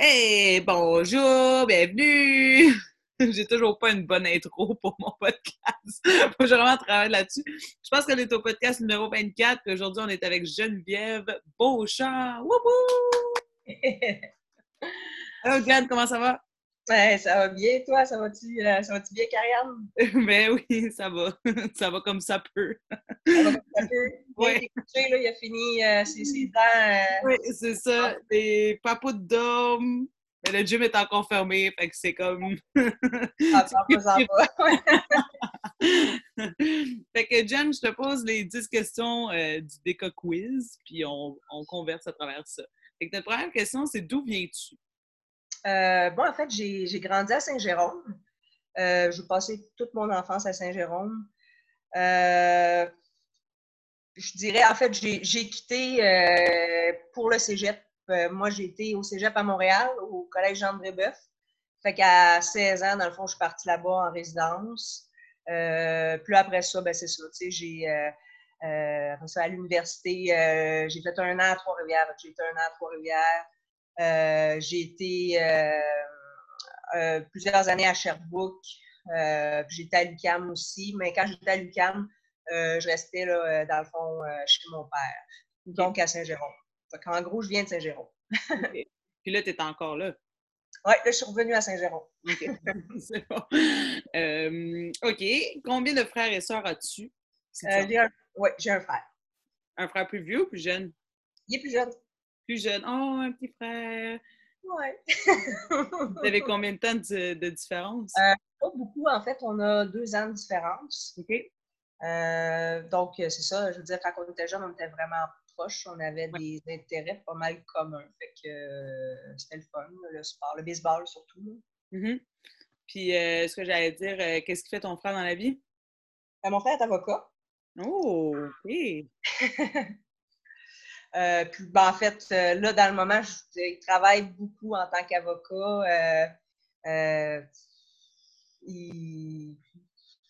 Hey, bonjour, bienvenue! J'ai toujours pas une bonne intro pour mon podcast. Faut vraiment travailler là-dessus. Je pense qu'on est au podcast numéro 24, puis aujourd'hui, on est avec Geneviève Beauchamp. Wouhou! Hello, Jen, comment ça va? Ouais, ça va bien, toi? Ça va-tu euh, ça va-tu bien, Karianne? Ben oui, ça va. ça va comme ça peut. ça va comme ça peut. Oui. Couché, là, il a fini euh, ses, ses, dents. Euh... Oui, c'est ça. Des papous d'hommes. Mais le gym est encore fermé, fait que c'est comme. ah, ça va, ça va. fait que, Jen, je te pose les 10 questions euh, du Déca Quiz, puis on, on converse à travers ça. Fait que ta première question, c'est d'où viens-tu? Euh, bon, en fait, j'ai grandi à Saint-Jérôme. Euh, j'ai passé toute mon enfance à Saint-Jérôme. Euh, je dirais, en fait, j'ai quitté euh, pour le cégep. Euh, moi, j'ai été au cégep à Montréal, au collège Jean Brébeuf. Fait qu'à 16 ans, dans le fond, je suis partie là-bas en résidence. puis après ça, ben, c'est ça. Tu sais, j'ai. Euh, à l'université, j'ai fait un an à Trois-Rivières. J'ai fait un an à Trois-Rivières. Euh, j'ai été euh, euh, plusieurs années à Sherbrooke. j'étais à l'UCAM aussi, mais quand j'étais à l'UCAM, je restais là, dans le fond chez mon père, donc à Saint-Jérôme. En gros, je viens de Saint-Jérôme. Puis là, tu es encore là. Oui, là, je suis revenue à Saint-Jérôme. OK. C'est bon. OK. Combien de frères et sœurs as-tu? oui, j'ai un frère. Un frère plus vieux ou plus jeune? Il est plus jeune plus jeune. Oh, un petit frère. Ouais. Vous avez combien de temps de, de différence? Euh, pas beaucoup. En fait, on a deux ans de différence. OK. Euh, donc, c'est ça. Je veux dire, quand on était jeune, on était vraiment proches. On avait des intérêts pas mal communs. Fait que euh, c'était le fun, le sport, le baseball surtout. Mm-hmm. Puis, ce que j'allais dire, qu'est-ce qui fait ton frère dans la vie? mon frère est avocat. Oh, OK. Euh, puis, ben, en fait, euh, là, dans le moment, je, il travaille beaucoup en tant qu'avocat. Euh, il ne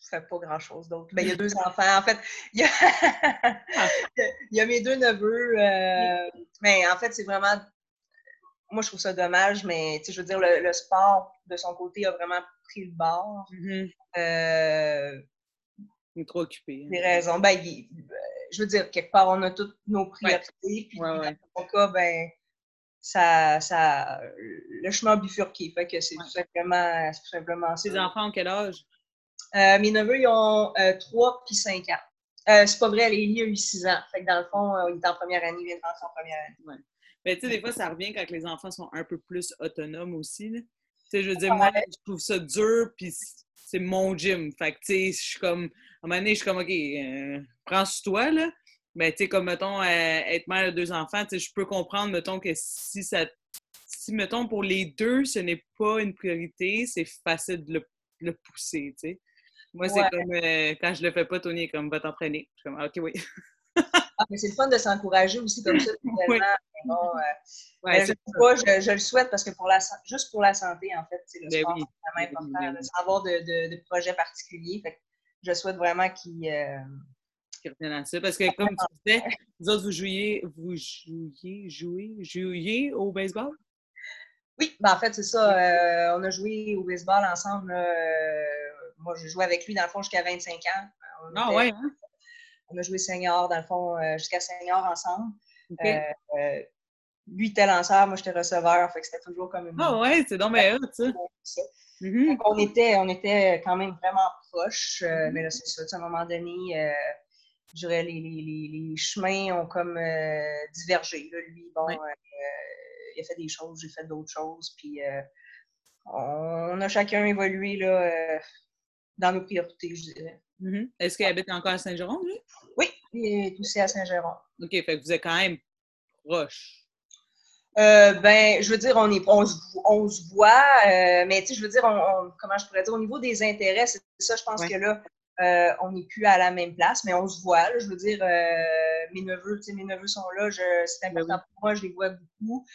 fait pas grand-chose d'autre. Ben, il y a deux enfants. En fait, il y a, il y a mes deux neveux. mais en fait, c'est vraiment. Moi, je trouve ça dommage, mais je veux dire, le, sport, de son côté, a vraiment pris le bord. Mm-hmm. il est trop occupé. Des hein. raisons. Ben, il, je veux dire, quelque part, on a toutes nos priorités. Puis, dans mon cas, ben, ça, ça, le chemin bifurqué. Fait que c'est tout simplement, tout simplement ça. Tes enfants ont quel âge? Euh, mes neveux, ils ont euh, 3 puis 5 ans. Euh, c'est pas vrai, Lélie a eu 6 ans. Fait que dans le fond, euh, il est en première année, il rentrer en première année. Ouais. Mais tu sais, des fois, ça revient quand les enfants sont un peu plus autonomes aussi. Tu sais, je veux dire, moi, je trouve ça dur, puis c'est mon gym. Fait que, tu sais, je suis comme, à un moment donné, je suis comme, OK, prends sur toi, là. Mais, tu sais, comme, mettons, euh, être mère de deux enfants, tu sais, je peux comprendre, mettons, que si ça. Si, mettons, pour les deux, ce n'est pas une priorité, c'est facile de le, pousser, tu sais. Moi, c'est comme, euh, quand je le fais pas, Tony est comme, va t'entraîner. Je suis comme, OK, oui. ah, mais c'est le fun de s'encourager aussi comme ça. oui. bon, ouais, je, pas, je, je, le souhaite parce que pour la, juste pour la santé, en fait, c'est le ben sport, oui. c'est vraiment important, oui, oui, sans avoir de, de, de projet particulier. Fait je souhaite vraiment qu'ils euh... reviennent à ça. Parce que, comme tu disais, vous autres, vous jouiez, vous jouiez, jouez, jouiez au baseball? Oui, ben en fait, c'est ça. Euh, on a joué au baseball ensemble. Euh, moi, j'ai joué avec lui, dans le fond, jusqu'à 25 ans. On ah, était, ouais, hein? On a joué senior, dans le fond, euh, jusqu'à senior ensemble. Okay. lui était lanceur, moi, j'étais receveur. Fait que c'était toujours comme une. Ah, ouais, c'est donc bien ça. Mm-hmm. on, était, on était quand même vraiment proches, euh, mm-hmm. mais là, c'est ça. À un moment donné, euh, je dirais, les, les, les, chemins ont comme euh, divergé. Là. Lui, bon, il a fait des choses, j'ai fait d'autres choses, puis on a chacun évolué là, dans nos priorités, je dirais. Mm-hmm. Est-ce qu'il habite encore à Saint-Jérôme, lui? Oui, il est aussi à Saint-Jérôme. OK, fait que vous êtes quand même proches. Euh, ben, je veux dire, on, est, on, se voit, euh, mais tu sais, je veux dire, on, comment je pourrais dire, au niveau des intérêts, c'est ça, je pense que là, euh, on n'est plus à la même place, mais on se voit. Là, je veux dire, mes neveux, tu sais, mes neveux sont là, c'est ben important pour moi, je les vois beaucoup.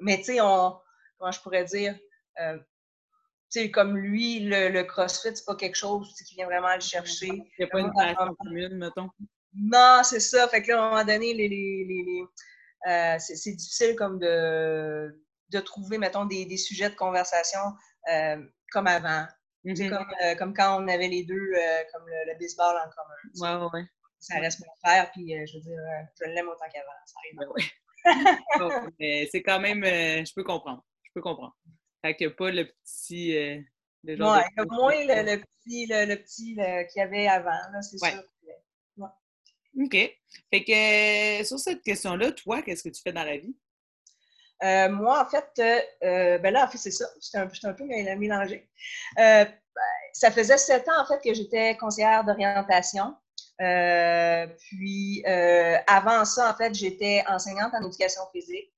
mais tu sais, on, comment je pourrais dire, tu sais, comme lui, le, le CrossFit, c'est pas quelque chose qui vient vraiment le chercher. Il n'y a pas une passion commune, mettons. Non, c'est ça. Fait que là, à un moment donné, les, les, les c'est difficile comme de, de trouver, mettons, des, des sujets de conversation comme avant. C'est mm-hmm. comme, quand on avait les deux, comme le, baseball en commun. Ouais, ouais. Ça reste mon frère, puis je veux dire, je l'aime autant qu'avant. Ça arrive. mais c'est quand même, je peux comprendre. Je peux comprendre. Fait qu'il n'y a pas le petit. Euh, le genre ouais, il y a moins le, petit, le, petit qu'il y avait avant, c'est sûr. OK. Fait que euh, sur cette question-là, toi, qu'est-ce que tu fais dans la vie? Euh, moi, en fait, ben là, en fait, c'est ça. J'étais un, un, peu mélangée. Ben, ça faisait sept ans, en fait, que j'étais conseillère d'orientation. puis, avant ça, en fait, j'étais enseignante en éducation physique.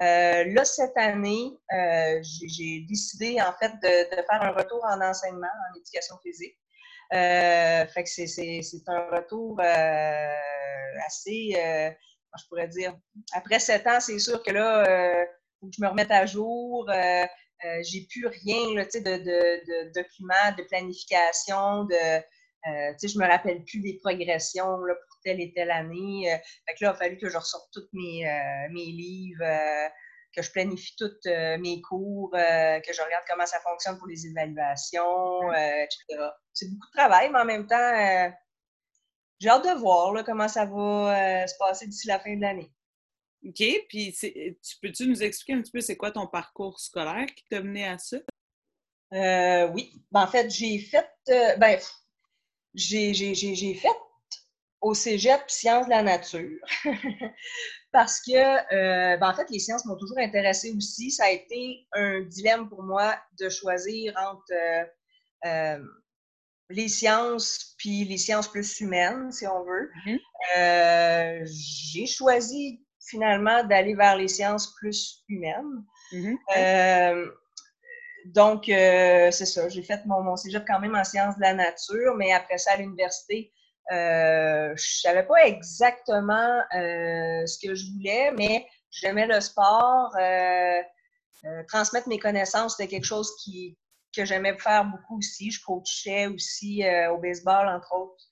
Euh, là, cette année, euh, j'ai décidé en fait de, faire un retour en enseignement en éducation physique. Euh, fait que c'est un retour assez, je pourrais dire, après sept ans, c'est sûr que là, faut que je me remette à jour. j'ai plus rien de, de, de, documents, de planification, de, euh, je me rappelle plus des progressions pour telle et telle année. Euh, fait que là, il a fallu que je ressorte tous mes, euh, mes livres, euh, que je planifie tous mes cours, que je regarde comment ça fonctionne pour les évaluations, etc. C'est beaucoup de travail, mais en même temps, j'ai hâte de voir là, comment ça va se passer d'ici la fin de l'année. OK. Puis, tu peux-tu nous expliquer un petit peu c'est quoi ton parcours scolaire qui t'a mené à ça? oui. Ben, en fait, j'ai fait. ben, j'ai fait au cégep sciences de la nature parce que, euh, ben, en fait, les sciences m'ont toujours intéressée aussi. Ça a été un dilemme pour moi de choisir entre euh, euh, les sciences puis les sciences plus humaines, si on veut. Mm-hmm. J'ai choisi finalement d'aller vers les sciences plus humaines. Mm-hmm. Donc, euh, c'est ça. J'ai fait mon, mon cégep quand même en sciences de la nature, mais après ça, à l'université, euh, je savais pas exactement euh, ce que je voulais, mais j'aimais le sport. Euh, transmettre mes connaissances, c'était quelque chose qui, que j'aimais faire beaucoup aussi. Je coachais aussi au baseball, entre autres.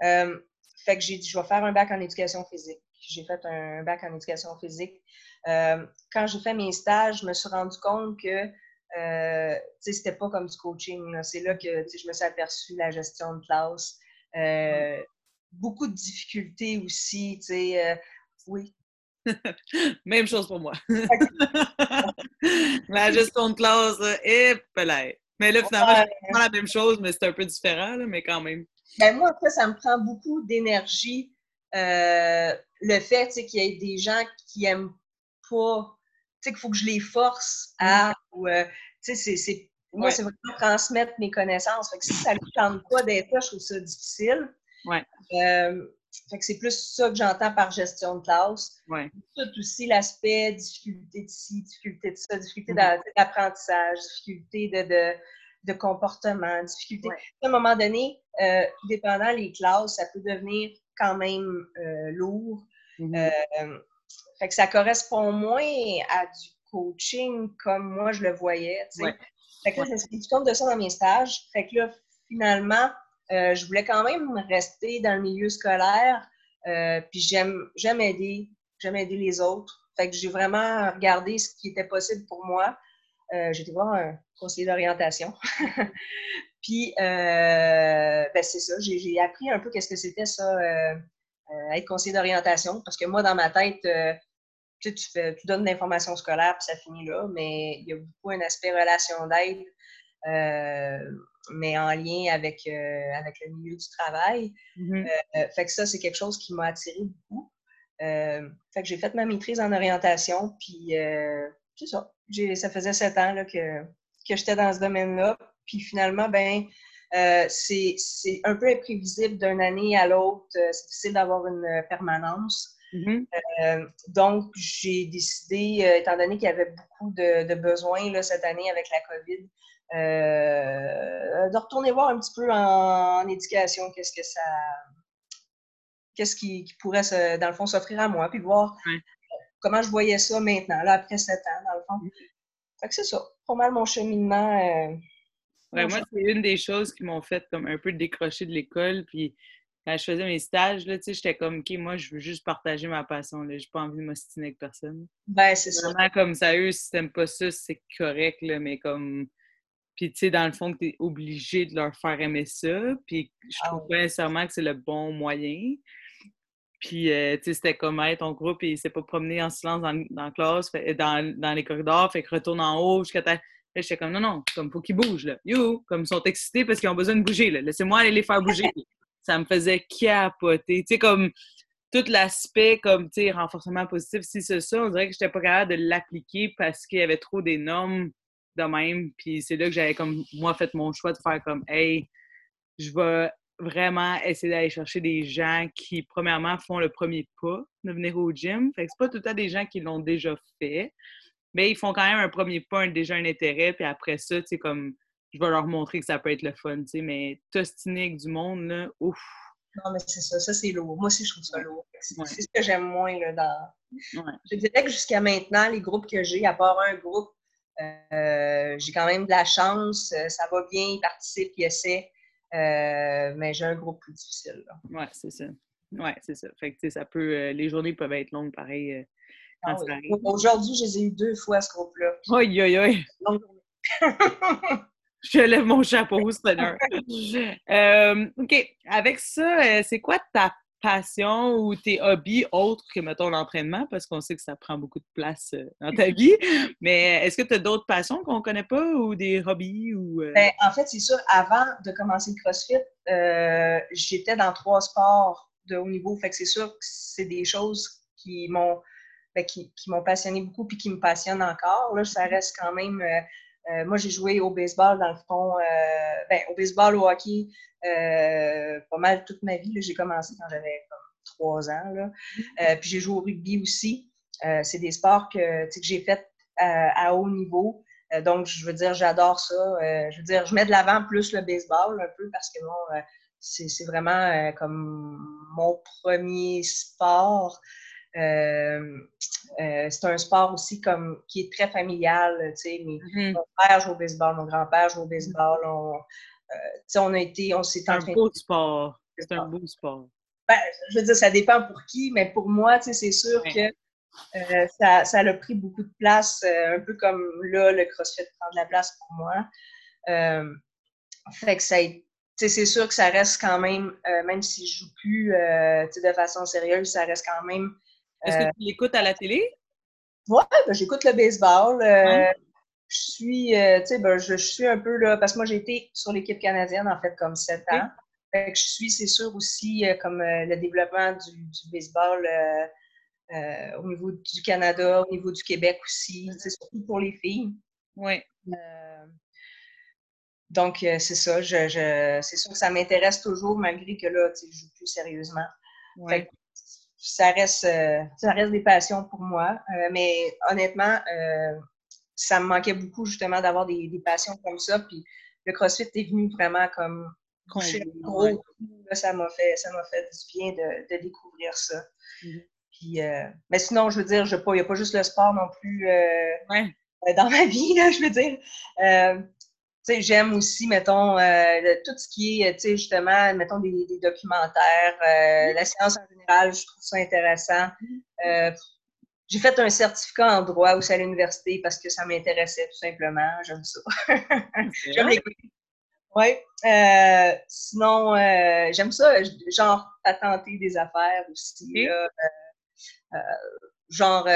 fait que j'ai dit, je vais faire un bac en éducation physique. J'ai fait un bac en éducation physique. quand j'ai fait mes stages, je me suis rendu compte que euh, c'était pas comme du coaching. C'est là que je me suis aperçue la gestion de classe. Euh, beaucoup de difficultés aussi. Euh, oui. Même chose pour moi. la gestion de classe est peut Mais là, finalement, c'est pas la même chose, mais c'est un peu différent, mais quand même. Ben moi, après, ça me prend beaucoup d'énergie. Euh, le fait qu'il y ait des gens qui aiment pas sais, qu'il faut que je les force à. Euh, tu sais, c'est. Moi, c'est vraiment transmettre mes connaissances. Fait que si ça ne tente pas d'être là, je trouve ça difficile. Ouais. Euh, fait que c'est plus ça que j'entends par gestion de classe. Ouais. Tout aussi l'aspect difficulté de ci, difficulté de ça, difficulté mm-hmm. d'apprentissage, difficulté de, de, de, comportement, difficulté. À un moment donné, euh, dépendant les classes, ça peut devenir quand même euh, lourd. Mm-hmm. euh, fait que ça correspond moins à du coaching comme moi je le voyais. Fait que là, je me compte de ça dans mes stages. Fait que là, finalement, euh, je voulais quand même rester dans le milieu scolaire. Euh, puis j'aime, aider, j'aime aider les autres. Fait que j'ai vraiment regardé ce qui était possible pour moi. Euh, j'ai été voir un conseiller d'orientation. puis, ben c'est ça, j'ai, appris un peu qu'est-ce que c'était ça, être conseiller d'orientation. Parce que moi, dans ma tête, tu, fais, tu donnes l'information scolaire puis ça finit là, mais il y a beaucoup un aspect relation d'aide, mais en lien avec, euh, avec le milieu du travail. Mm-hmm. Euh, fait que ça, c'est quelque chose qui m'a attiré beaucoup. fait que j'ai fait ma maîtrise en orientation, puis c'est ça. Ça faisait sept ans là, que, que j'étais dans ce domaine-là. Puis finalement, ben, c'est un peu imprévisible d'une année à l'autre. C'est difficile d'avoir une permanence. Mm-hmm. Euh, donc, j'ai décidé, euh, étant donné qu'il y avait beaucoup de, besoins là, cette année avec la COVID, euh, de retourner voir un petit peu en, éducation qu'est-ce que ça. Qu'est-ce qui, pourrait, dans le fond, s'offrir à moi, puis voir comment je voyais ça maintenant, là, après sept ans, dans le fond. Mm-hmm. Fait que c'est ça, pas mal mon cheminement. moi, c'est une des choses qui m'ont fait comme un peu décrocher de l'école, puis quand je faisais mes stages, là, j'étais comme, OK, moi, je veux juste partager ma passion. Je n'ai pas envie de m'ostiner avec personne. Ben, c'est ça. Vraiment, comme ça, eux, si t'aimes pas ça, c'est correct, là, mais comme. Puis, tu sais, dans le fond, tu es obligé de leur faire aimer ça. Puis, je Ah trouve pas nécessairement que c'est le bon moyen. Puis, euh, tu sais, c'était comme, hey, ton groupe, il s'est pas promené en silence dans, dans la classe, fait- dans, dans les corridors, fait que retourne en haut jusqu'à ta. Là, j'étais comme, non, non, comme, faut qu'ils bougent, là. You! Comme, ils sont excités parce qu'ils ont besoin de bouger, là. Laissez-moi aller les faire bouger. ça me faisait capoter. Tu sais, comme, tout l'aspect, comme, tu sais, renforcement positif, si c'est ça, on dirait que j'étais pas capable de l'appliquer parce qu'il y avait trop des normes de même. Puis c'est là que j'avais, comme, moi, fait mon choix de faire comme, hey, je vais vraiment essayer d'aller chercher des gens qui, premièrement, font le premier pas de venir au gym. Fait que c'est pas tout le temps des gens qui l'ont déjà fait, mais ils font quand même un premier pas, déjà un intérêt, puis après ça, tu sais, comme, je vais leur montrer que ça peut être le fun, tu sais, mais t'ostiner avec du monde, là, ouf! Non, mais c'est ça. Ça, c'est lourd. Moi aussi, je trouve ça lourd. C'est Ouais. ce que j'aime moins là, dans. Ouais. Je dirais que jusqu'à maintenant, les groupes que j'ai, à part un groupe, euh, j'ai quand même de la chance. euh, Ça va bien, ils participent, ils essaient. Euh, mais j'ai un groupe plus difficile. Ouais, c'est ça. Ouais, c'est ça. Fait que, ça peut... euh, les journées peuvent être longues, pareil, Ah oui. Aujourd'hui, je les ai eu deux fois, ce groupe-là. Aïe, aïe, aïe! Je lève mon chapeau. Euh, OK. Avec ça, c'est quoi ta passion ou tes hobbies autres que, mettons, l'entraînement? Parce qu'on sait que ça prend beaucoup de place euh, dans ta vie. Mais est-ce que tu as d'autres passions qu'on connaît pas ou des hobbies? ou euh, Ben, en fait, c'est sûr, avant de commencer le CrossFit, euh, j'étais dans trois sports de haut niveau. Fait que c'est sûr que c'est des choses qui m'ont ben, qui, qui m'ont passionné beaucoup puis qui me passionnent encore. Là, ça reste quand même. euh, euh, moi, j'ai joué au baseball, dans le fond, euh, ben, au baseball, au hockey, euh, pas mal toute ma vie. J'ai commencé quand j'avais comme trois ans. Là. Euh, puis j'ai joué au rugby aussi. C'est des sports que, que j'ai fait à, haut niveau. Donc, je veux dire, j'adore ça. Je veux dire, je mets de l'avant plus le baseball un peu parce que bon, c'est vraiment comme mon premier sport. Euh, euh, c'est un sport aussi comme qui est très familial. Tu sais, mhm. mon père joue au baseball, mon grand-père joue au baseball. On, euh, tu sais, on a été, on s'est C'est un entraîné. beau sport. C'est un beau sport. Ben, je veux dire, ça dépend pour qui, mais pour moi, tu sais, c'est sûr Ouais. que euh, ça, ça a pris beaucoup de place, euh, un peu comme là, le CrossFit prend de la place pour moi. Euh, fait que ça c'est sûr que ça reste quand même, même si je joue plus de façon sérieuse, ça reste quand même. Est-ce Euh, que tu l'écoutes à la télé? Ouais, ben, j'écoute le baseball. euh. Je suis, euh, tu sais, ben, je, je suis un peu là, parce que moi, j'ai été sur l'équipe canadienne, en fait, comme sept ans. Fait que je suis, c'est sûr, aussi, euh, comme euh, le développement du, du baseball euh, euh, au niveau du Canada, au niveau du Québec aussi, sais, surtout pour les filles. Oui. Euh, donc, euh, c'est ça. Je, je- c'est sûr que ça m'intéresse toujours, malgré que là, tu sais, je joue plus sérieusement. Fait que ça reste, euh, ça reste des passions pour moi. Euh, mais honnêtement, euh, ça me manquait beaucoup justement d'avoir des, des passions comme ça. Puis le CrossFit est venu vraiment comme coucher un gros Ouais. coup. Là, ça m'a fait, ça m'a fait du bien de, de découvrir ça. Mhm. Puis, euh, mais sinon, je veux dire, je il n'y a pas juste le sport non plus euh, Ouais. dans ma vie, là, je veux dire. Euh, j'aime aussi, mettons, euh, le- tout ce qui est, justement, mettons, des, des documentaires, euh, la science en général, je trouve ça intéressant. Euh, j'ai fait un certificat en droit aussi à l'université parce que ça m'intéressait tout simplement. J'aime ça. J'aime les Oui. Sinon, j'aime ça, genre, patenter des affaires aussi. Là. Genre,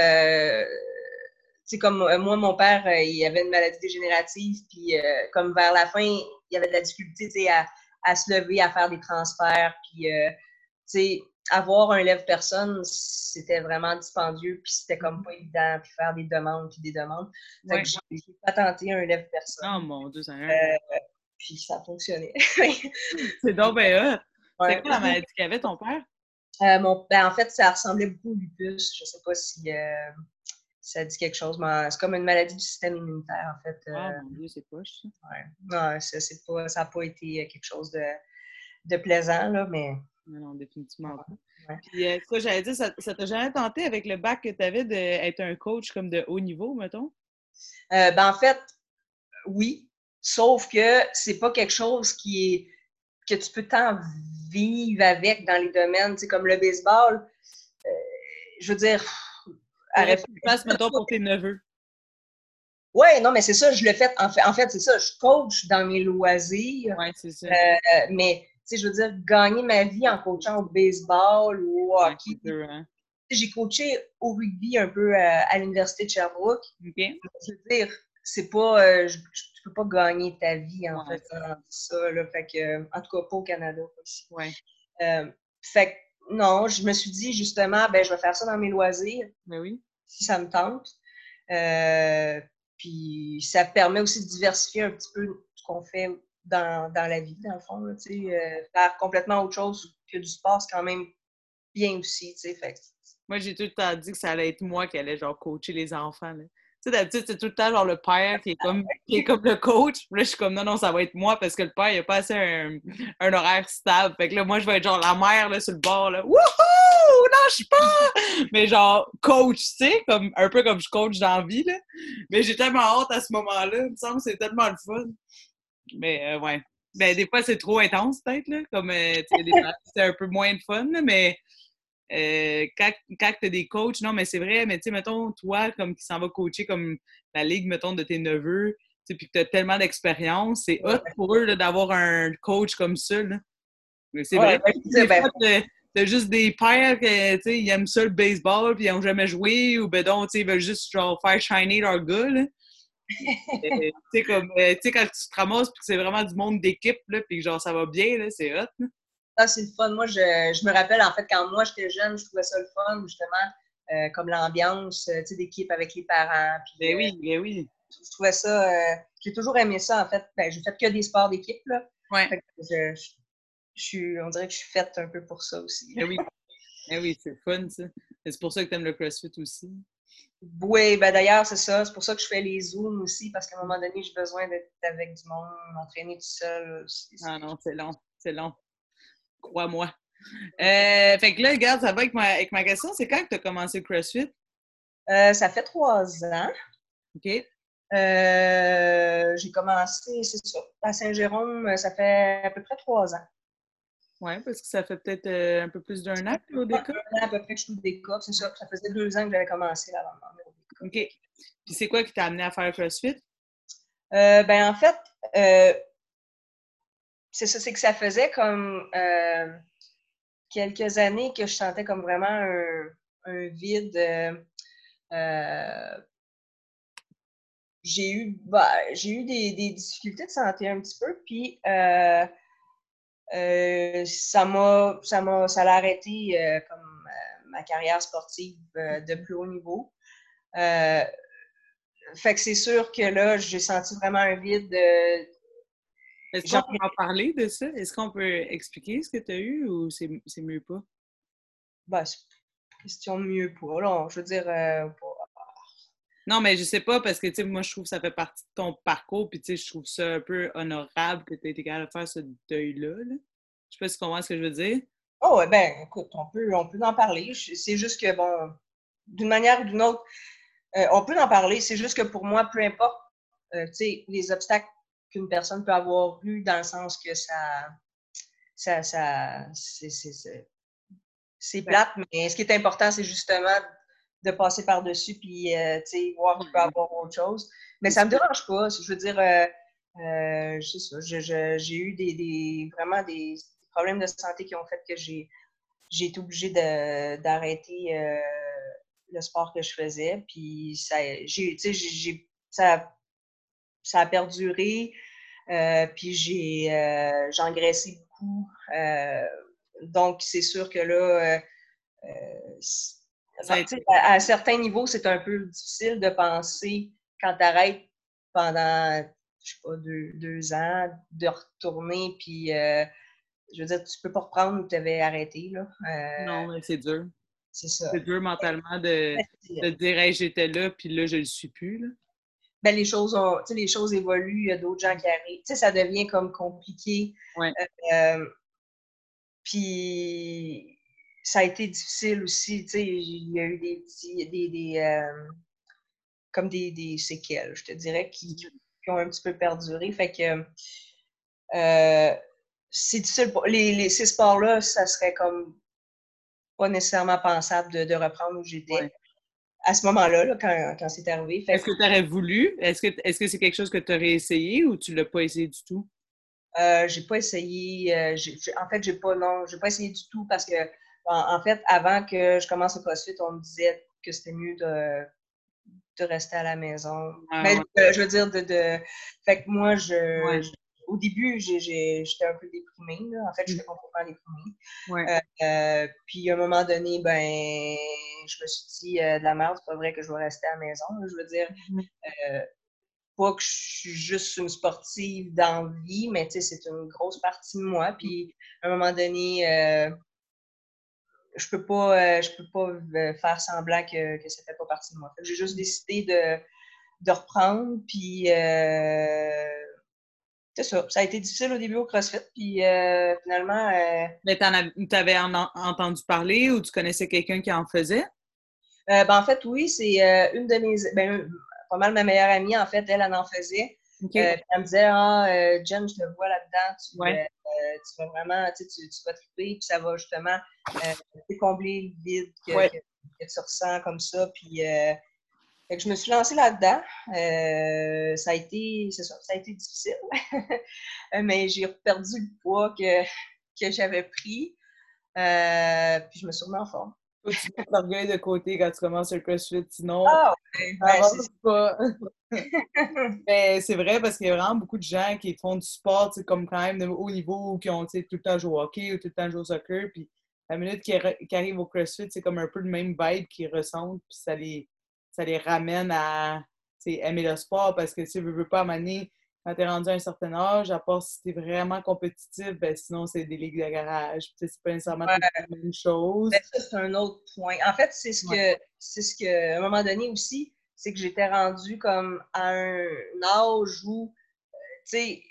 sais, comme euh, moi, mon père, euh, il avait une maladie dégénérative, puis euh, comme vers la fin, il y avait de la difficulté, à, à se lever, à faire des transferts, puis, tu sais, avoir un lève-personne, c'était vraiment dispendieux, puis c'était comme pas évident, puis faire des demandes, puis des demandes. Ouais. que j'ai j'ai patenté un lève-personne, Oh mon Dieu, ça puis ça fonctionnait. C'est donc ben hot. Ouais. C'est quoi la maladie qu'avait ton père? Euh, mon, ben, en fait, ça ressemblait beaucoup au lupus. Je sais pas si euh, ça dit quelque chose, mais c'est comme une maladie du système immunitaire, en fait. Euh, Ah mon Dieu, c'est poche. ça. ouais. Non, ça c'est pas, ça n'a pas été euh, quelque chose de, de plaisant, là, mais Non, non, définitivement pas. Ouais. Puis, euh, quoi, j'allais dire, ça t'a jamais tenté avec le bac que tu avais d'être un coach comme de haut niveau, mettons? Euh, ben, en fait, oui. Sauf que c'est pas quelque chose qui est que tu peux tant vivent avec dans les domaines, comme le baseball. Euh, je veux dire. Arrête. Passe, mettons, pour tes neveux. Oui, non, mais c'est ça, je le fais. En fait, en fait c'est ça, je coach dans mes loisirs. Oui, c'est ça. Euh, mais, tu sais, je veux dire, gagner ma vie en coachant au baseball ou au hockey. Hein. J'ai coaché au rugby un peu à, l'Université de Sherbrooke. OK. Je veux dire, c'est pas. je, peux pas gagner ta vie, en fait, en ça. Là, fait que, en tout cas, pas au Canada aussi. Ouais. Euh, fait que, non, je me suis dit, justement, ben, je vais faire ça dans mes loisirs. Ben oui. Si ça me tente. Euh, puis, ça permet aussi de diversifier un petit peu ce qu'on fait dans, dans, la vie, dans le fond. Là, euh, faire complètement autre chose que du sport, c'est quand même bien aussi. Fait. Moi, j'ai tout le temps dit que ça allait être moi qui allait genre coacher les enfants. Là sais, d'habitude, c'est tout le temps genre le père qui est comme, qui est comme le coach. Puis là, je suis comme, non, non, ça va être moi parce que le père, il a pas assez un, un, horaire stable. Fait que là, moi, je vais être genre la mère là, sur le bord, là. Wouhou! Lâche pas! Mais genre, coach, tu sais, comme, un peu comme je coach dans la vie, là. Mais j'ai tellement hâte à ce moment-là. Il me semble que c'est tellement le fun. Mais, euh, ouais. Ben, des fois, c'est trop intense, peut-être, là. Comme, euh, c'est un peu moins de fun, là, mais euh, quand, quand tu as des coachs, non, mais c'est vrai, mais tu sais, mettons, toi, comme qui s'en va coacher comme la ligue, mettons, de tes neveux, puis que tu as tellement d'expérience, c'est hot pour eux d'avoir un coach comme ça. Là. Mais c'est vrai, ben, t'as juste des pères qui ils aiment ça le baseball, puis ils n'ont jamais joué, ou ben donc, ils veulent juste genre, faire shiner leur gars. Là. tu sais, comme, euh, tu sais, quand tu te ramasses, puis que c'est vraiment du monde d'équipe, puis que genre, ça va bien, là, c'est hot. Là. Ah, c'est le fun. Moi, je, je, me rappelle, en fait, quand moi, j'étais jeune, je trouvais ça le fun, justement, euh, comme l'ambiance, euh, tu sais, d'équipe avec les parents. Puis, ben oui, ben oui. Je trouvais ça... Euh, j'ai toujours aimé ça, en fait. Ben, j'ai fait que des sports d'équipe, là. Ouais. je, je, suis, on dirait que je suis faite un peu pour ça aussi. Ben oui. Ben oui, c'est fun, ça. C'est pour ça que tu aimes le CrossFit aussi. Oui, ben d'ailleurs, c'est ça. C'est pour ça que je fais les Zooms aussi, parce qu'à un moment donné, j'ai besoin d'être avec du monde, m'entraîner tout seul. Ah non, c'est long. C'est long crois-moi. Euh, fait que là, regarde, ça va avec ma, avec ma question. C'est quand que tu as commencé le CrossFit? Euh, ça fait trois ans. OK. Euh, j'ai commencé, c'est ça, à Saint-Jérôme, ça fait à peu près trois ans. Oui, parce que ça fait peut-être un peu plus d'un an au DECA. Un an à peu près que je suis au c'est ça. Ça faisait deux ans que j'avais commencé là OK. Puis c'est quoi qui t'a amené à faire CrossFit? ben en fait, c'est ça, c'est que ça faisait comme euh, quelques années que je sentais comme vraiment un, vide. Euh, euh, j'ai eu, bah, j'ai eu des, difficultés de santé un petit peu, puis ça m'a, ça m'a, ça l'a arrêté comme ma carrière sportive de plus haut niveau. fait que c'est sûr que là, j'ai senti vraiment un vide est-ce qu'on peut en parler de ça? Est-ce qu'on peut expliquer ce que tu as eu ou c'est mieux pas? Ben, c'est question de mieux pas. Là, je veux dire, euh, Non, mais je sais pas parce que, tu sais, moi, je trouve que ça fait partie de ton parcours, puis, tu sais, je trouve ça un peu honorable que tu aies été capable de faire ce deuil-là. Je sais pas si tu comprends ce que je veux dire. Oh, ouais, ben, écoute, on peut, on peut en parler. C'est juste que, bon, d'une manière ou d'une autre, euh, on peut en parler. C'est juste que pour moi, peu importe, euh, tu sais, les obstacles qu'une personne peut avoir eu dans le sens que ça, ça, ça c'est plate, mais ce qui est important, c'est justement de passer par-dessus puis euh, voir qu'il peut avoir autre chose. Mais ça ne me dérange pas. Je veux dire, euh, euh j'ai eu des, des, vraiment des problèmes de santé qui ont fait que j'ai été obligée d'arrêter euh, le sport que je faisais. Puis ça, j'ai, ça, ça a perduré. Euh, puis j'ai euh, engraissé beaucoup. Euh, donc, c'est sûr que là, à, certains niveaux, c'est un peu difficile de penser quand tu arrêtes pendant, je sais pas, deux, ans, de retourner, puis je veux dire, tu peux pas reprendre où tu avais arrêté. Là. non, mais c'est dur. C'est ça. C'est dur mentalement de, de dire j'étais là, puis là, je le suis plus. Là ben, les, choses ont, les choses évoluent, il y a d'autres gens qui arrivent. ça devient comme compliqué. Euh, puis ça a été difficile aussi. Il y a eu des, des, des euh, comme des, des, séquelles, je te dirais, qui, qui, ont un petit peu perduré. Fait que euh, c'est difficile. Pour, les, ces sports-là, ça serait comme pas nécessairement pensable de, reprendre où j'étais. À ce moment-là, quand, quand c'est arrivé. Est-ce que tu aurais voulu? Est-ce que est-ce que c'est quelque chose que tu aurais essayé ou tu l'as pas essayé du tout? Euh, j'ai pas essayé. Euh, en fait, j'ai pas non, j'ai pas essayé du tout parce que en, fait, avant que je commence le CrossFit, on me disait que c'était mieux de, de rester à la maison. Ah Mais euh, je veux dire de, de, Fait que moi, je, au début, j'étais un peu déprimée. Là. En fait, j'étais mmh. complètement déprimée. Ouais. Euh, puis à un moment donné, ben, je me suis dit de la merde, c'est pas vrai que je vais rester à la maison. Je veux dire, mmh pas que je suis juste une sportive d'envie, mais c'est une grosse partie de moi. Puis à un moment donné, euh, je peux pas, euh, je peux pas euh, faire semblant que, que ça fait pas partie de moi. J'ai juste décidé de, de reprendre. Puis c'est ça. Ça a été difficile au début au CrossFit. Puis finalement. Mais tu avais entendu parler ou tu connaissais quelqu'un qui en faisait? ben, en fait, oui, c'est une de mes. Ben, pas mal ma meilleure amie, en fait, elle, elle en faisait. Euh, elle me disait, ah, euh, Jen, je te vois là-dedans, tu, euh, tu, vas vraiment, tu, tu, vas triper, puis ça va justement combler le vide que, tu ressens comme ça. Puis, fait que je me suis lancée là-dedans. ça a été, ça, ça a été difficile. Mais j'ai perdu le poids que, que j'avais pris. puis je me suis remis en forme. tu mets l'orgueil de côté quand tu commences le CrossFit, sinon, ah, ben. Mais c'est vrai parce qu'il y a vraiment beaucoup de gens qui font du sport, comme quand même de haut niveau, qui ont tout le temps joué au hockey ou tout le temps joué au soccer, puis la minute qu'ils arrivent au CrossFit, c'est comme un peu le même vibe qu'ils ressentent, puis ça les, ça les ramène à aimer le sport parce que tu ne veux pas amener quand tu es rendu à un certain âge, à part si tu es vraiment compétitif, ben sinon, c'est des ligues de garage. C'est pas nécessairement la même chose. Ben, ça, c'est un autre point. En fait, c'est ce que, c'est ce que, à un moment donné aussi, c'est que j'étais rendue comme à un âge où, euh, tu sais,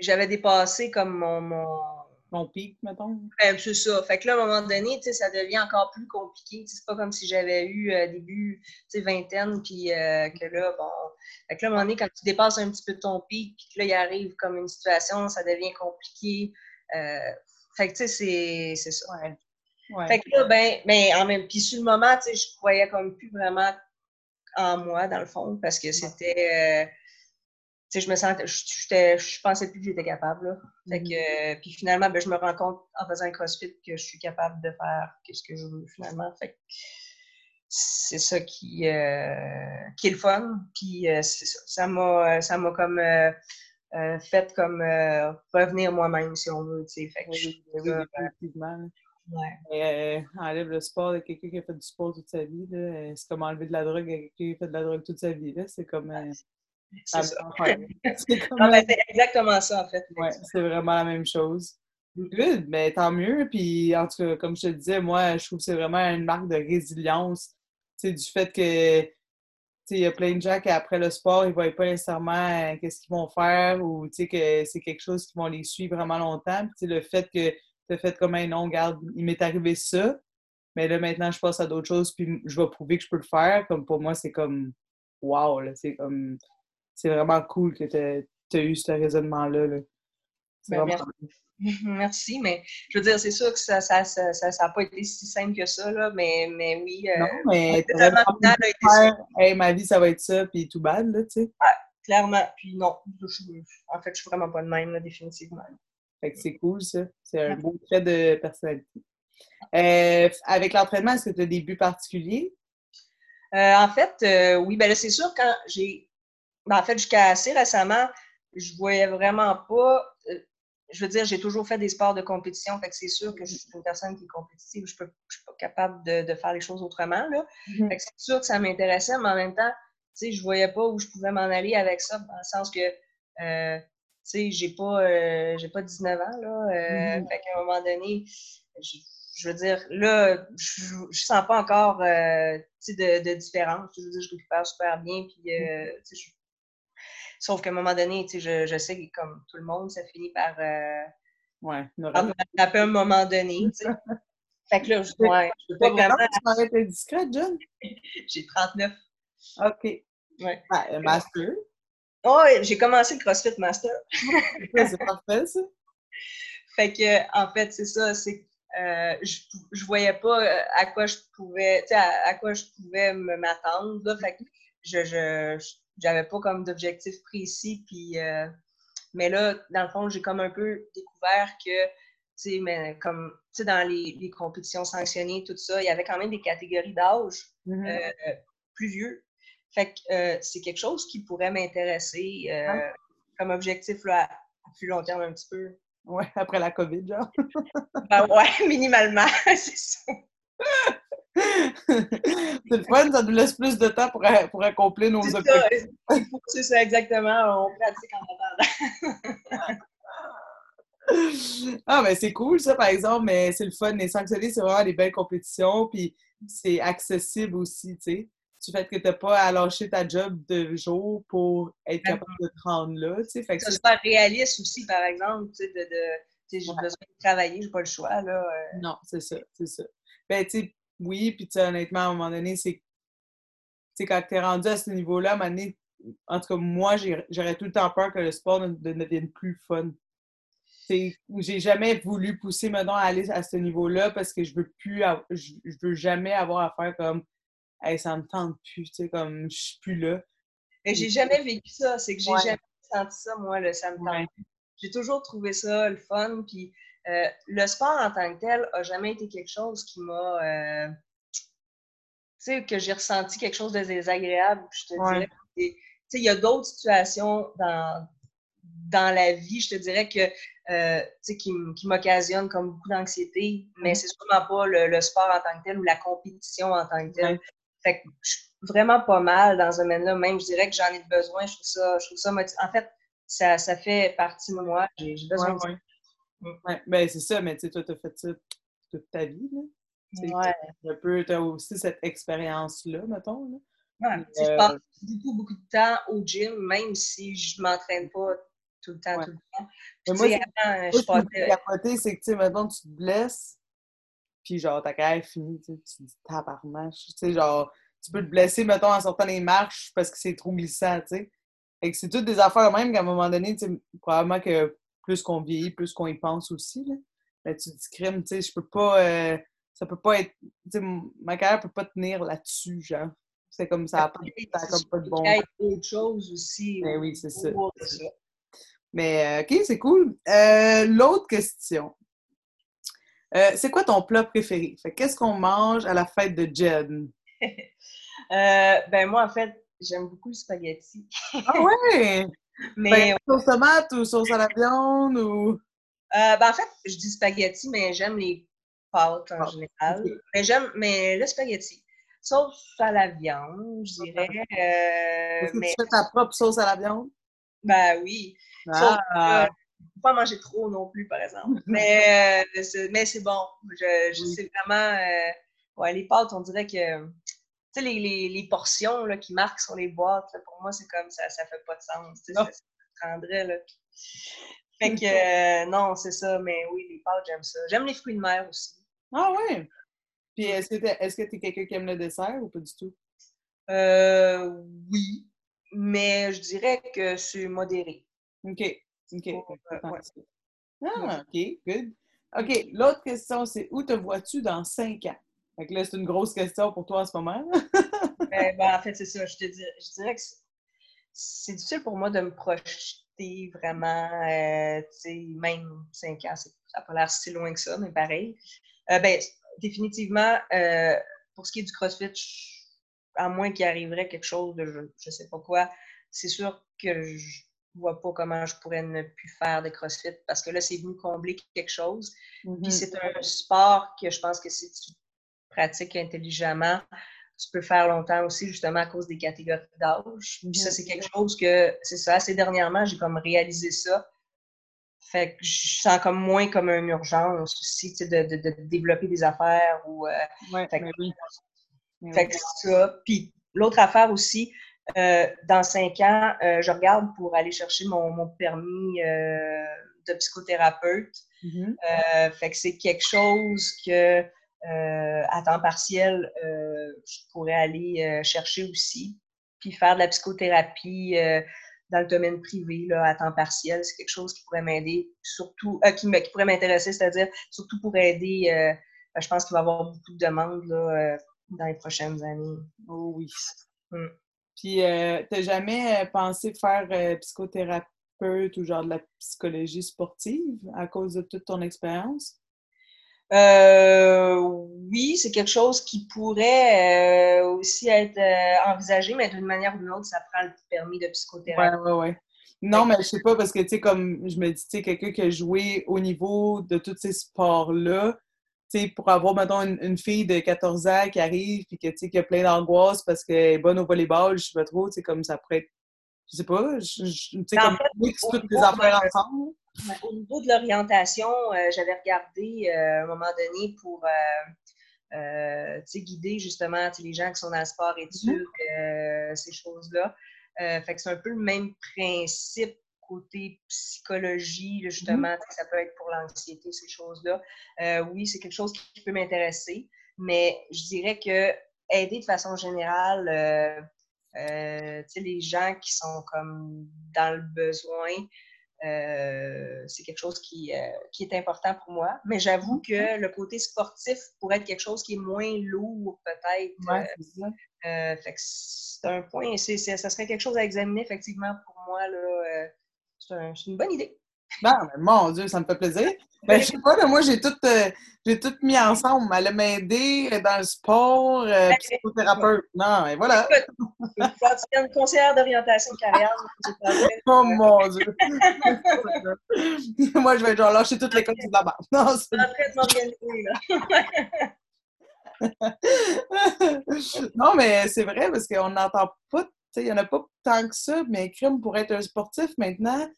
j'avais dépassé comme mon, mon mon pic, mettons. Ben, c'est ça. Fait que là, à un moment donné, ça devient encore plus compliqué. C'est pas comme si j'avais eu euh, début, vingtaine, puis euh, que là, bon. Fait que là, à un moment donné, quand tu dépasses un petit peu ton pic, puis que là, il arrive comme une situation, ça devient compliqué. Euh, fait que, tu sais, c'est ça. Ouais. Fait que là, ben, ben, en même puis sur le moment, tu sais, je croyais comme plus vraiment en moi, dans le fond, parce que c'était je me sentais, je, je pensais plus que j'étais capable. Là. Fait que, mmh puis finalement, ben, je me rends compte en faisant un CrossFit que je suis capable de faire ce que je veux finalement. Fait c'est ça qui, euh, qui est le fun. Puis euh, ça. m'a, ça m'a comme euh, fait comme revenir moi-même, si on veut. Fait que oui. Ouais. enlève le sport de quelqu'un qui a fait du sport toute sa vie. C'est comme enlever de la drogue à quelqu'un qui a fait de la drogue toute sa vie. C'est comme. C'est exactement ça, en fait. Ouais, c'est vraiment la même chose. Good, mais tant mieux. Puis, en tout cas, comme je te disais, moi, je trouve que c'est vraiment une marque de résilience. Tu du fait que, il y a plein de gens qui, après le sport, ils ne voient pas nécessairement euh, qu'est-ce qu'ils vont faire ou, que c'est quelque chose qui vont les suivre vraiment longtemps. Puis, le fait que tu as fait comme un non, regarde, il m'est arrivé ça, mais là, maintenant, je passe à d'autres choses, puis je vais prouver que je peux le faire. Comme pour moi, c'est comme, wow, c'est comme c'est vraiment cool que tu aies eu ce raisonnement-là. Ben, merci. mais je veux dire, c'est sûr que ça n'a ça, ça, ça, pas été si simple que ça, là, mais, mais oui. Euh, non, mais hey, ma vie, ça va être ça, puis tout bad, là, tu sais. clairement. Puis non, en fait, je suis vraiment pas de même, là, définitivement. Fait que c'est cool, ça. C'est un beau trait de personnalité. Euh, avec l'entraînement, est-ce que tu as des buts particuliers? Euh, en fait, oui, ben là, c'est sûr, quand j'ai ben, en fait, jusqu'à assez récemment, je voyais vraiment pas. Euh, je veux dire, j'ai toujours fait des sports de compétition, fait que c'est sûr que je suis une personne qui est compétitive, je ne suis pas capable de, faire les choses autrement. Là. Mm-hmm. Fait que c'est sûr que ça m'intéressait, mais en même temps, tu sais, je voyais pas où je pouvais m'en aller avec ça, dans le sens que, euh, tu sais, j'ai pas, euh, j'ai pas 19 ans, là. Mm-hmm. Fait qu'à un moment donné, je, veux dire, là, je, ne sens pas encore, de, de, différence. Je veux dire, je récupère super bien, puis, mm-hmm. Sauf qu'à un moment donné, tu sais, je, je, sais que comme tout le monde, ça finit par, euh, ouais, à un moment donné. Tu sais. fait que là, je, ouais, je peux pas vraiment. Tu été discrète, John? J'ai 39. OK. Ouais. Ben, master. Oh, j'ai commencé le CrossFit Master. c'est parfait, ça. fait que, en fait, c'est ça, c'est euh, je, je voyais pas euh, à quoi je pouvais, à, à quoi je pouvais m'attendre. Fait que je, je, j'avais pas comme d'objectif précis. Puis, euh, mais là, dans le fond, j'ai comme un peu découvert que, tu sais, mais comme, tu sais, dans les, les, compétitions sanctionnées, tout ça, il y avait quand même des catégories d'âge mm-hmm. plus vieux. Fait que c'est quelque chose qui pourrait m'intéresser ah. comme objectif là, à plus long terme un petit peu. Ouais, après la COVID, genre. ben ouais, minimalement, c'est ça. C'est le fun, ça nous laisse plus de temps pour, pour accomplir nos objectifs. C'est ça, exactement. On pratique en attendant. ah, mais c'est cool, ça, par exemple, mais c'est le fun. Les sanctionnés, c'est vraiment des belles compétitions, puis c'est accessible aussi, tu sais du fait que tu n'as pas à lâcher ta job de jour pour être ben capable de te rendre là. Fait que c'est pas réaliste aussi, par exemple, de, de j'ai besoin de travailler, j'ai pas le choix. Là, euh. Non, c'est ça, c'est ça. Ben, tu sais, oui, puis honnêtement, à un moment donné, c'est quand tu es rendu à ce niveau-là, à un moment donné, en tout cas, moi, j'aurais tout le temps peur que le sport ne, devienne plus fun. J'ai jamais voulu pousser maintenant à aller à ce niveau-là parce que je veux plus, je, je veux jamais avoir à faire comme hey, ça me tente plus, tu sais, comme je suis plus là. Mais j'ai jamais vécu ça, c'est que j'ai jamais senti ça, moi, le ça me tente J'ai toujours trouvé ça le fun, puis euh, le sport en tant que tel a jamais été quelque chose qui m'a. Euh, tu sais, que j'ai ressenti quelque chose de désagréable, je te dirais. Tu sais, il y a d'autres situations dans, dans la vie, je te dirais que euh, qui, qui m'occasionnent comme beaucoup d'anxiété, mais mm-hmm. c'est sûrement pas le, sport en tant que tel ou la compétition en tant que tel. Fait que je suis vraiment pas mal dans ce domaine-là. Même, je dirais que j'en ai besoin. Je trouve ça, je trouve ça En fait, ça, ça fait partie de moi. J'ai besoin de ouais. Ben, c'est ça, mais tu sais, toi, tu as fait ça toute ta vie. Là. Ouais. Un peu, aussi cette expérience-là, mettons. Là. Ouais, Je euh, passe beaucoup, beaucoup de temps au gym, même si je ne m'entraîne pas tout le temps, tout le temps. Puis, moi, avant, je pense c'est que, tu sais, maintenant, tu te blesses, puis genre ta carrière est finie, tu te dis tabarnache. Tu sais, genre, tu peux te blesser, mettons, en sortant les marches parce que c'est trop glissant, tu sais. Et que c'est toutes des affaires même qu'à un moment donné, tu sais, probablement que plus qu'on vieillit, plus qu'on y pense aussi, là. Mais tu te dis crime, tu sais, je peux pas. Euh, ça peut pas être. Tu sais, ma carrière peut pas tenir là-dessus, genre. C'est comme ça, pas, ça comme pas de bon. Il y a autre chose aussi. Mais ben oui, c'est ça. Mais, euh, OK, c'est cool. Euh, l'autre question. Euh, c'est quoi ton plat préféré? Qu'est-ce qu'on mange à la fête de Jen? Euh, ben moi, en fait, j'aime beaucoup le spaghetti. ah ouais? Mais... Ben, sauce tomate ou sauce à la viande ou... Euh, ben en fait, je dis spaghetti, mais j'aime les pâtes en ah, général. Mais j'aime, mais le spaghetti. Sauce à la viande, je dirais. Est-ce que tu fais ta propre sauce à la viande? Ben oui. Ah pas manger trop non plus, par exemple. Mais, euh, mais c'est bon. Je, je sais vraiment. Euh, ouais, les pâtes, on dirait que. Tu sais, les, les, les, portions là, qui marquent sur les boîtes, pour moi, c'est comme ça, ça fait pas de sens. Tu sais, ça, prendrait, là. Fait que, euh, non, c'est ça. Mais oui, les pâtes, j'aime ça. J'aime les fruits de mer aussi. Ah ouais? Puis est-ce que tu es, es quelqu'un qui aime le dessert ou pas du tout? Euh, oui. Mais je dirais que c'est modéré. OK. OK. Ah, OK, good. OK, l'autre question, c'est où te vois-tu dans cinq ans? Fait que là, c'est une grosse question pour toi en ce moment. ben, ben, en fait, c'est ça. Je te dis, je dirais que c'est difficile pour moi de me projeter vraiment, euh, tu sais, même cinq ans, ça n'a pas l'air si loin que ça, mais pareil. Euh, ben, définitivement, euh, pour ce qui est du CrossFit, à moins qu'il arriverait quelque chose de je ne sais pas quoi, c'est sûr que je vois pas comment je pourrais ne plus faire de CrossFit parce que là, c'est venu combler quelque chose. Puis mm-hmm. c'est un sport que je pense que si tu pratiques intelligemment, tu peux faire longtemps aussi, justement à cause des catégories d'âge. Puis ça, c'est quelque chose que, c'est ça, assez dernièrement, j'ai comme réalisé ça. Fait que je sens comme moins comme une urgence aussi, tu sais, de, de, développer des affaires ou... Euh, fait, que, fait que ça. Puis l'autre affaire aussi, euh, dans cinq ans, euh, je regarde pour aller chercher mon, permis euh, de psychothérapeute. Mm-hmm. fait que c'est quelque chose que à temps partiel, je pourrais aller chercher aussi, puis faire de la psychothérapie dans le domaine privé, là, à temps partiel. C'est quelque chose qui pourrait m'aider, surtout, euh, qui, pourrait m'intéresser, c'est-à-dire surtout pour aider, euh, ben, je pense qu'il va y avoir beaucoup de demandes là, dans les prochaines années. Oh oui. Mm. Puis, tu n'as jamais pensé faire psychothérapeute ou genre de la psychologie sportive à cause de toute ton expérience? Euh, oui, c'est quelque chose qui pourrait euh, aussi être euh, envisagé, mais d'une manière ou d'une autre, ça prend le permis de psychothérapie. Oui, oui, oui. Non, mais je sais pas, parce que, tu sais, comme je me dis, tu sais, quelqu'un qui a joué au niveau de tous ces sports-là, tu sais, pour avoir, mettons, une, fille de 14 ans qui arrive, puis que, tu sais, qui a plein d'angoisse parce qu'elle est bonne au volleyball, je sais pas trop, tu sais, comme ça pourrait être, je sais pas, tu sais, comme, toutes les affaires ensemble. Au niveau de l'orientation, euh, j'avais regardé euh, à un moment donné pour euh, guider justement les gens qui sont dans le sport études, mm-hmm. ces choses-là. fait que c'est un peu le même principe côté psychologie, justement, mm-hmm. ça peut être pour l'anxiété, ces choses-là. oui, c'est quelque chose qui peut m'intéresser, mais je dirais que aider de façon générale, les gens qui sont comme dans le besoin, euh, c'est quelque chose qui, euh, qui, est important pour moi. Mais j'avoue que le côté sportif pourrait être quelque chose qui est moins lourd, peut-être. Euh, c'est un point, c'est, ça serait quelque chose à examiner, effectivement, pour moi. C'est, une bonne idée. Ben, mon Dieu, ça me fait plaisir. Ben, je sais pas, moi, j'ai tout, euh, j'ai tout mis ensemble. Elle m'aider dans le sport, euh, ben, psychothérapeute. Non, et voilà. Tu es une conseillère d'orientation de carrière. oh mon Dieu! moi, je vais genre lâcher toutes les codes de la bas Non, c'est non, mais c'est vrai parce qu'on n'entend pas, il n'y en a pas tant que ça, mais crime pour être un sportif maintenant,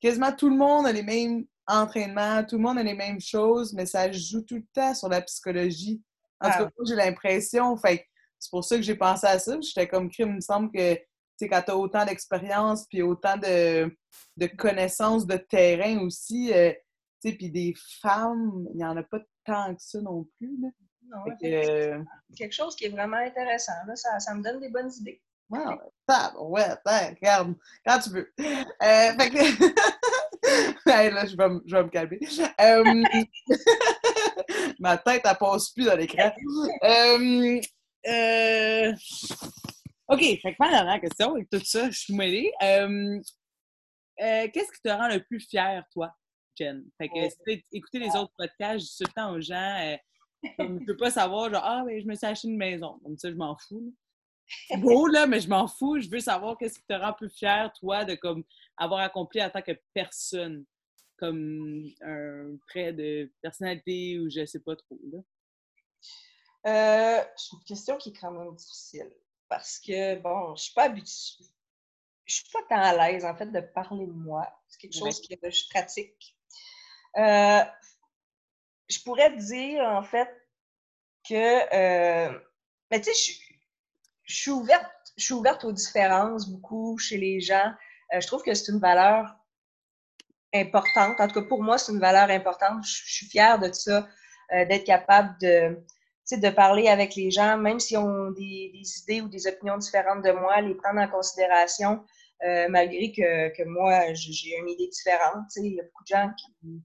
quasiment tout le monde a les mêmes entraînements, tout le monde a les mêmes choses, mais ça joue tout le temps sur la psychologie. En tout cas, ah. j'ai l'impression, fait c'est pour ça que j'ai pensé à ça. J'étais comme crime, il me semble que quand tu as autant d'expérience puis autant de, connaissances de terrain aussi, euh, puis des femmes, il n'y en a pas tant que ça non plus. Non, euh, quelque chose qui est vraiment intéressant. ça, ça me donne des bonnes idées. Wow, ouais, regarde, quand tu veux. Euh, fait que... là, je vais, je vais me calmer. Euh, ma tête, elle passe plus dans l'écran. Euh, euh... OK, fait que ma dernière question avec tout ça, je suis mêlée. Euh, qu'est-ce qui te rend le plus fier, toi, Jen? Fait que, si tu écouter les autres podcasts, je dis tout le temps aux gens, je ne peux pas savoir, genre, ah, mais je me suis acheté une maison. Comme ça, je m'en fous beau, là, mais je m'en fous. Je veux savoir qu'est-ce qui te rend plus fier, toi, de comme avoir accompli en tant que personne, comme un trait de personnalité ou je sais pas trop. Là. Euh, c'est une question qui est quand même difficile parce que, bon, je suis pas habituée. Je suis pas tant à l'aise, en fait, de parler de moi. C'est quelque chose que je pratique. Euh, je pourrais dire, en fait, que. Euh, mais tu sais, je suis ouverte, je suis ouverte aux différences beaucoup chez les gens. Euh, je trouve que c'est une valeur importante. En tout cas, pour moi, c'est une valeur importante. Je, suis fière de ça, euh, d'être capable de, de parler avec les gens, même s'ils ont des, idées ou des opinions différentes de moi, les prendre en considération, euh, malgré que, que moi, j'ai une idée différente. Il y a beaucoup de gens qui,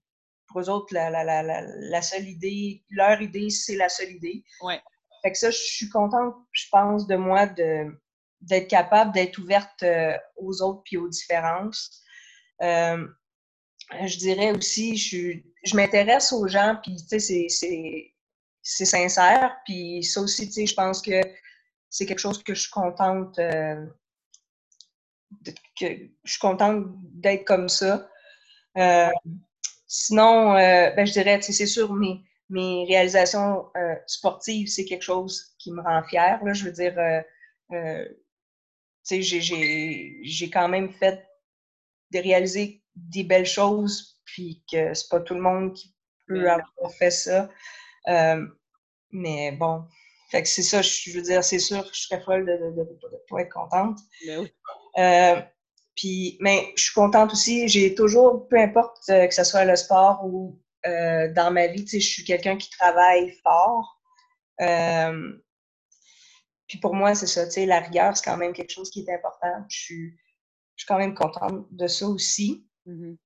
pour eux autres, la, la seule idée, leur idée, c'est la seule idée. Ouais. Fait que ça, je suis contente, je pense, de moi d'être capable d'être ouverte euh, aux autres puis aux différences. Euh, je dirais aussi, je, je m'intéresse aux gens, puis tu sais, c'est sincère. Puis ça aussi, tu sais, je pense que c'est quelque chose que je suis contente, euh, que je suis contente d'être comme ça. sinon, ben, je dirais, c'est sûr, mais mes réalisations euh, sportives, c'est quelque chose qui me rend fière. Là. Je veux dire, euh, euh, j'ai quand même fait de réaliser des belles choses, puis que c'est pas tout le monde qui peut avoir fait ça. mais bon, fait que c'est ça, je veux dire, c'est sûr, je serais folle de ne être contente. puis, mais je suis contente aussi, j'ai toujours, peu importe que ce soit le sport ou euh, dans ma vie. je suis quelqu'un qui travaille fort. Euh, puis pour moi, c'est ça, tu sais, la rigueur, c'est quand même quelque chose qui est important. Je suis, je suis quand même contente de ça aussi. Mhm.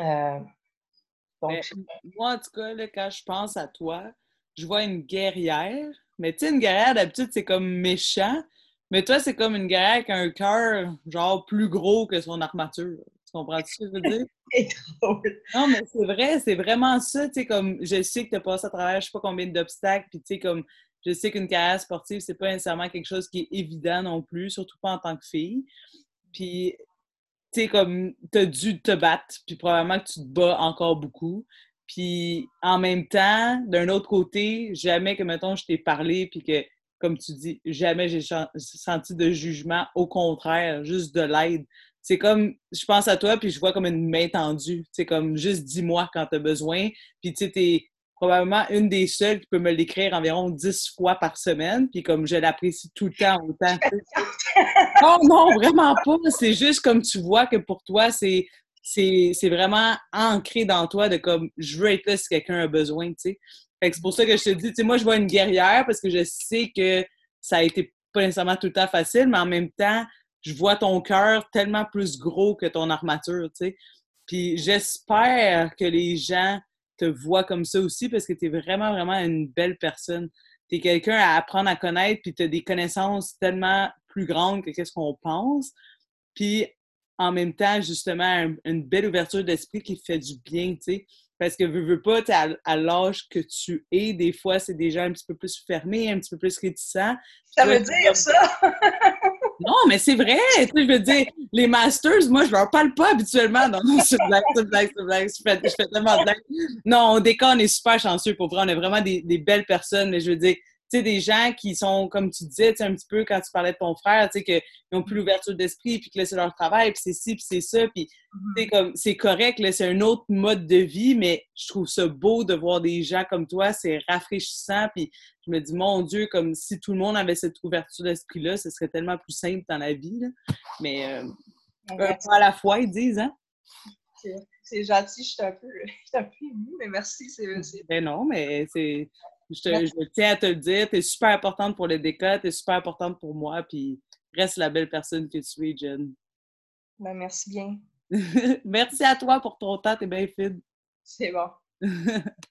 Euh, donc, Mais moi, en tout cas, là, quand je pense à toi, je vois une guerrière. Mais tu sais, une guerrière, d'habitude, c'est comme méchant. Mais toi, c'est comme une guerrière avec un cœur, genre, plus gros que son armature. Tu comprends ce que je veux dire? c'est drôle. Non, mais c'est vrai, c'est vraiment ça. Tu sais, comme, je sais que tu as passé à travers je sais pas combien d'obstacles, puis tu sais, comme, je sais qu'une carrière sportive, c'est pas nécessairement quelque chose qui est évident non plus, surtout pas en tant que fille. Puis, tu sais, comme, t'as dû te battre, puis probablement que tu te bats encore beaucoup. Puis, en même temps, d'un autre côté, jamais que, mettons, je t'ai parlé, puis que, comme tu dis, jamais j'ai senti de jugement. Au contraire, juste de l'aide. C'est comme, je pense à toi, puis je vois comme une main tendue. C'est comme, juste dis-moi quand tu as besoin. Puis, tu t'es probablement une des seules qui peut me l'écrire environ dix fois par semaine. Puis, comme je l'apprécie tout le temps autant. Non, non, vraiment pas. C'est juste comme tu vois que pour toi, c'est c'est vraiment ancré dans toi de comme je veux être là si quelqu'un a besoin, tu sais. Fait que c'est pour ça que je te dis, tu sais, moi, je vois une guerrière parce que je sais que ça a été pas nécessairement tout le temps facile, mais en même temps, je vois ton cœur tellement plus gros que ton armature, tu sais. Puis j'espère que les gens te voient comme ça aussi parce que tu es vraiment, vraiment une belle personne. Tu es quelqu'un à apprendre à connaître, puis tu as des connaissances tellement plus grandes que qu'est-ce qu'on pense. Puis en même temps, justement, un- une belle ouverture d'esprit qui fait du bien, tu sais. Parce que veux, veux pas, à, à l'âge que tu es, des fois, c'est des gens un petit peu plus fermés, un petit peu plus réticents. Ça veut dire ça? non, mais c'est vrai! Tu sais, je veux dire, les masters, moi, je leur parle pas habituellement. Non, non, c'est blague, c'est blague, c'est blague. Je fais, tellement de blagues. Non, au décor, on est super chanceux pour vrai. On est vraiment des, belles personnes, mais je veux dire, sais, des gens qui sont, comme tu disais, tu sais, un petit peu quand tu parlais de ton frère, tu sais, qu'ils n'ont plus l'ouverture d'esprit, puis que là, c'est leur travail, puis c'est ci, puis c'est ça, puis tu sais, comme, c'est correct, là, c'est un autre mode de vie, mais je trouve ça beau de voir des gens comme toi, c'est rafraîchissant, puis je me dis, mon Dieu, comme si tout le monde avait cette ouverture d'esprit-là, ce serait tellement plus simple dans la vie, là. Mais euh, un pas à la fois, ils disent, hein? C'est- gentil, je suis un peu, je suis un peu émue, mais merci. c'est c'est- Ben non, mais c'est... Je, te- je tiens à te le dire, t'es super importante pour le DECA, t'es super importante pour moi, puis reste la belle personne que tu es, Jen. ben, merci bien. Merci à toi pour ton temps, t'es bien fine. C'est bon.